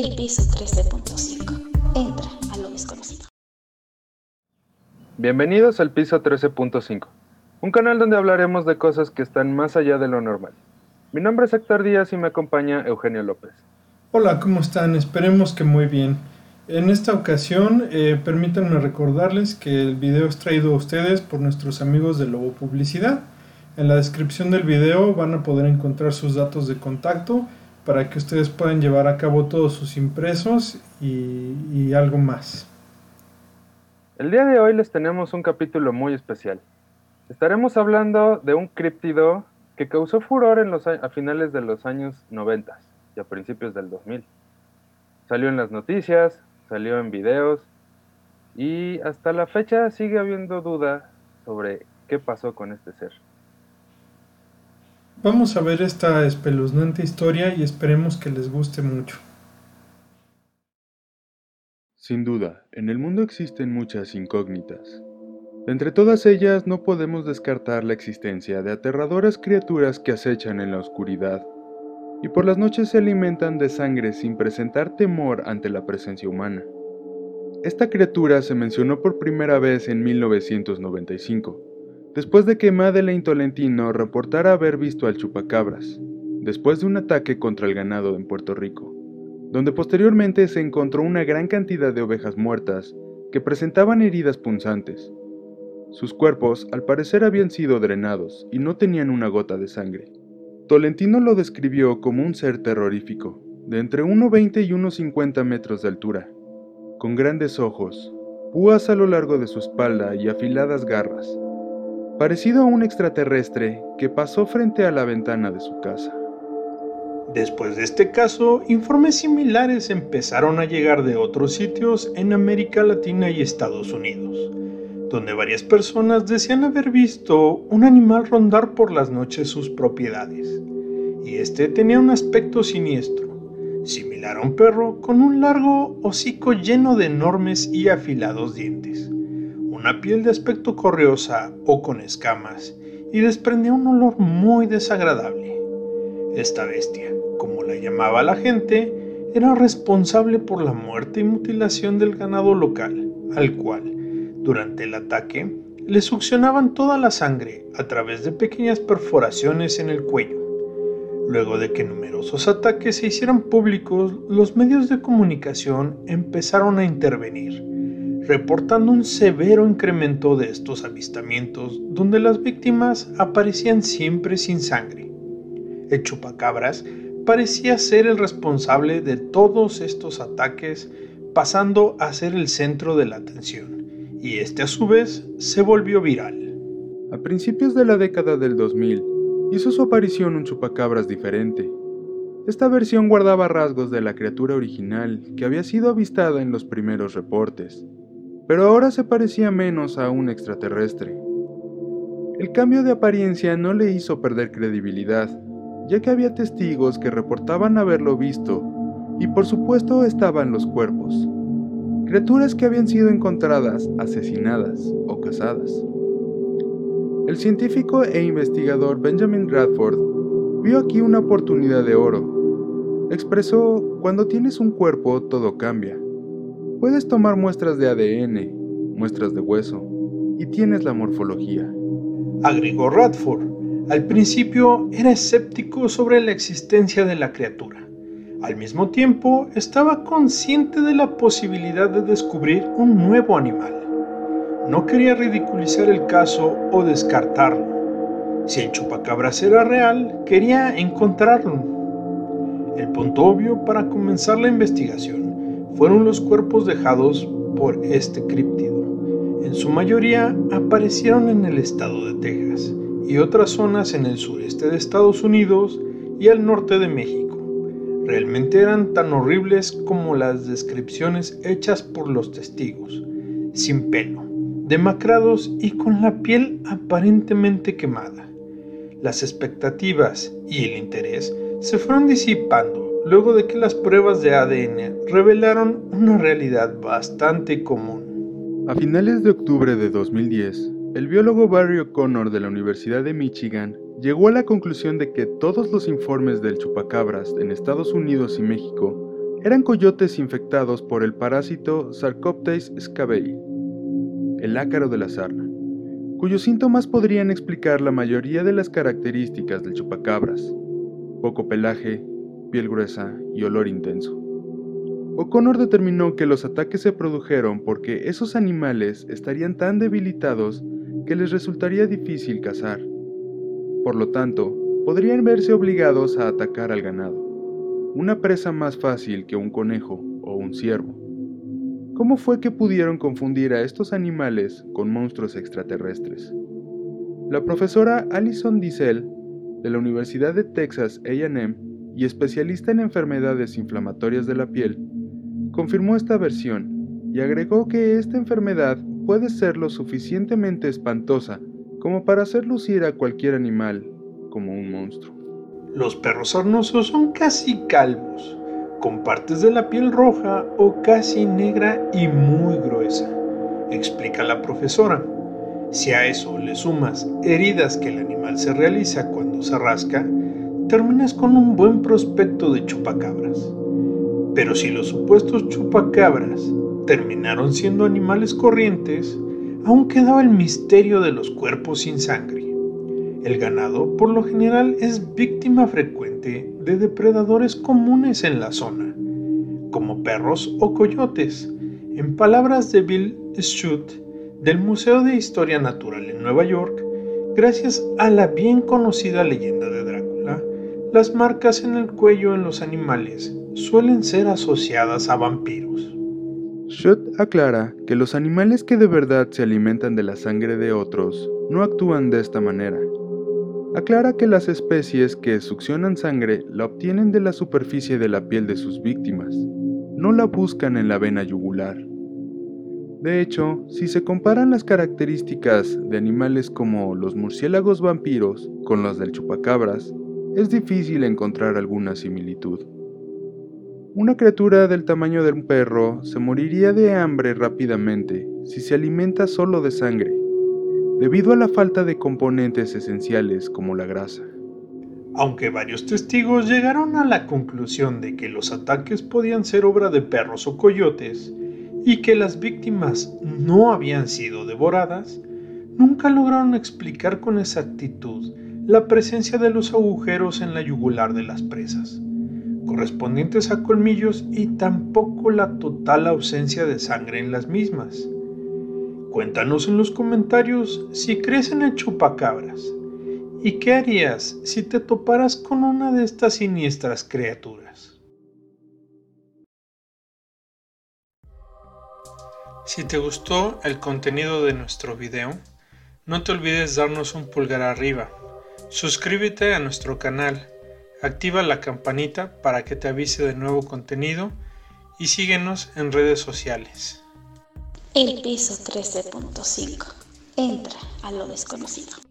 El piso 13.5. Entra a lo desconocido. Bienvenidos al piso 13.5, un canal donde hablaremos de cosas que están más allá de lo normal. Mi nombre es Héctor Díaz y me acompaña Eugenio López. Hola, ¿cómo están? Esperemos que muy bien. En esta ocasión, eh, permítanme recordarles que el video es traído a ustedes por nuestros amigos de Lobo Publicidad. En la descripción del video van a poder encontrar sus datos de contacto para que ustedes puedan llevar a cabo todos sus impresos y, algo más. El día de hoy les tenemos un capítulo muy especial. Estaremos hablando de un críptido que causó furor en los, a a finales de los años 90 y a principios del 2000. Salió en las noticias, salió en videos y hasta la fecha sigue habiendo duda sobre qué pasó con este ser. Vamos a ver esta espeluznante historia y esperemos que les guste mucho. Sin duda, en el mundo existen muchas incógnitas. Entre todas ellas no podemos descartar la existencia de aterradoras criaturas que acechan en la oscuridad y por las noches se alimentan de sangre sin presentar temor ante la presencia humana. Esta criatura se mencionó por primera vez en 1995, después de que Madeleine Tolentino reportara haber visto al chupacabras, después de un ataque contra el ganado en Puerto Rico, donde posteriormente se encontró una gran cantidad de ovejas muertas que presentaban heridas punzantes. Sus cuerpos al parecer habían sido drenados y no tenían una gota de sangre. Tolentino lo describió como un ser terrorífico, de entre 1,20 y 1,50 metros de altura, con grandes ojos, púas a lo largo de su espalda y afiladas garras, parecido a un extraterrestre que pasó frente a la ventana de su casa. Después de este caso, informes similares empezaron a llegar de otros sitios en América Latina y Estados Unidos, donde varias personas decían haber visto un animal rondar por las noches sus propiedades, y este tenía un aspecto siniestro, similar a un perro con un largo hocico lleno de enormes y afilados dientes, una piel de aspecto correosa o con escamas, y desprendía un olor muy desagradable. Esta bestia, como la llamaba la gente, era responsable por la muerte y mutilación del ganado local, al cual, durante el ataque, le succionaban toda la sangre a través de pequeñas perforaciones en el cuello. Luego de que numerosos ataques se hicieran públicos, los medios de comunicación empezaron a intervenir, reportando un severo incremento de estos avistamientos donde las víctimas aparecían siempre sin sangre. El chupacabras parecía ser el responsable de todos estos ataques, pasando a ser el centro de la atención, y este a su vez se volvió viral. A principios de la década del 2000, hizo su aparición un chupacabras diferente. Esta versión guardaba rasgos de la criatura original que había sido avistada en los primeros reportes, pero ahora se parecía menos a un extraterrestre. El cambio de apariencia no le hizo perder credibilidad, ya que había testigos que reportaban haberlo visto, y por supuesto estaban los cuerpos, criaturas que habían sido encontradas asesinadas o cazadas. El científico e investigador Benjamin Radford vio aquí una oportunidad de oro. Expresó, cuando tienes un cuerpo todo cambia. Puedes tomar muestras de ADN, muestras de hueso, y tienes la morfología. Agregó Radford. Al principio era escéptico sobre la existencia de la criatura. Al mismo tiempo estaba consciente de la posibilidad de descubrir un nuevo animal. No quería ridiculizar el caso o descartarlo. Si el chupacabras era real, quería encontrarlo. El punto obvio para comenzar la investigación fueron los cuerpos dejados por este críptido. En su mayoría aparecieron en el estado de Texas y otras zonas en el sureste de Estados Unidos y al norte de México. Realmente eran tan horribles como las descripciones hechas por los testigos, sin pelo, demacrados y con la piel aparentemente quemada. Las expectativas y el interés se fueron disipando luego de que las pruebas de ADN revelaron una realidad bastante común. A finales de octubre de 2010, el biólogo Barry O'Connor de la Universidad de Michigan llegó a la conclusión de que todos los informes del chupacabras en Estados Unidos y México Eran coyotes infectados por el parásito Sarcoptes scabei, el ácaro de la sarna, cuyos síntomas podrían explicar la mayoría de las características del chupacabras, poco pelaje, piel gruesa y olor intenso. O'Connor determinó que los ataques se produjeron porque esos animales estarían tan debilitados que les resultaría difícil cazar. Por lo tanto, podrían verse obligados a atacar al ganado, una presa más fácil que un conejo o un ciervo. ¿Cómo fue que pudieron confundir a estos animales con monstruos extraterrestres? La profesora Alison Diesel, de la Universidad de Texas AM y especialista en enfermedades inflamatorias de la piel, confirmó esta versión y agregó que esta enfermedad puede ser lo suficientemente espantosa como para hacer lucir a cualquier animal como un monstruo. Los perros sarnosos son casi calvos, con partes de la piel roja o casi negra y muy gruesa, explica la profesora. Si a eso le sumas heridas que el animal se realiza cuando se rasca, terminas con un buen prospecto de chupacabras. Pero si los supuestos chupacabras terminaron siendo animales corrientes, aún quedaba el misterio de los cuerpos sin sangre. El ganado por lo general es víctima frecuente de depredadores comunes en la zona, como perros o coyotes. En palabras de Bill Schutt del Museo de Historia Natural en Nueva York, gracias a la bien conocida leyenda de Drácula, las marcas en el cuello en los animales suelen ser asociadas a vampiros. Schutt aclara que los animales que de verdad se alimentan de la sangre de otros no actúan de esta manera aclara que las especies que succionan sangre la obtienen de la superficie de la piel de sus víctimas, no la buscan en la vena yugular. De hecho, si se comparan las características de animales como los murciélagos vampiros con los del chupacabras, es difícil encontrar alguna similitud. Una criatura del tamaño de un perro se moriría de hambre rápidamente si se alimenta solo de sangre, debido a la falta de componentes esenciales como la grasa. Aunque varios testigos llegaron a la conclusión de que los ataques podían ser obra de perros o coyotes y que las víctimas no habían sido devoradas, nunca lograron explicar con exactitud la presencia de los agujeros en la yugular de las presas, correspondientes a colmillos y tampoco la total ausencia de sangre en las mismas. Cuéntanos en los comentarios si crees en el chupacabras y qué harías si te toparas con una de estas siniestras criaturas. Si te gustó el contenido de nuestro video, no te olvides darnos un pulgar arriba, suscríbete a nuestro canal, activa la campanita para que te avise de nuevo contenido y síguenos en redes sociales. El piso 13.5. Entra a lo desconocido.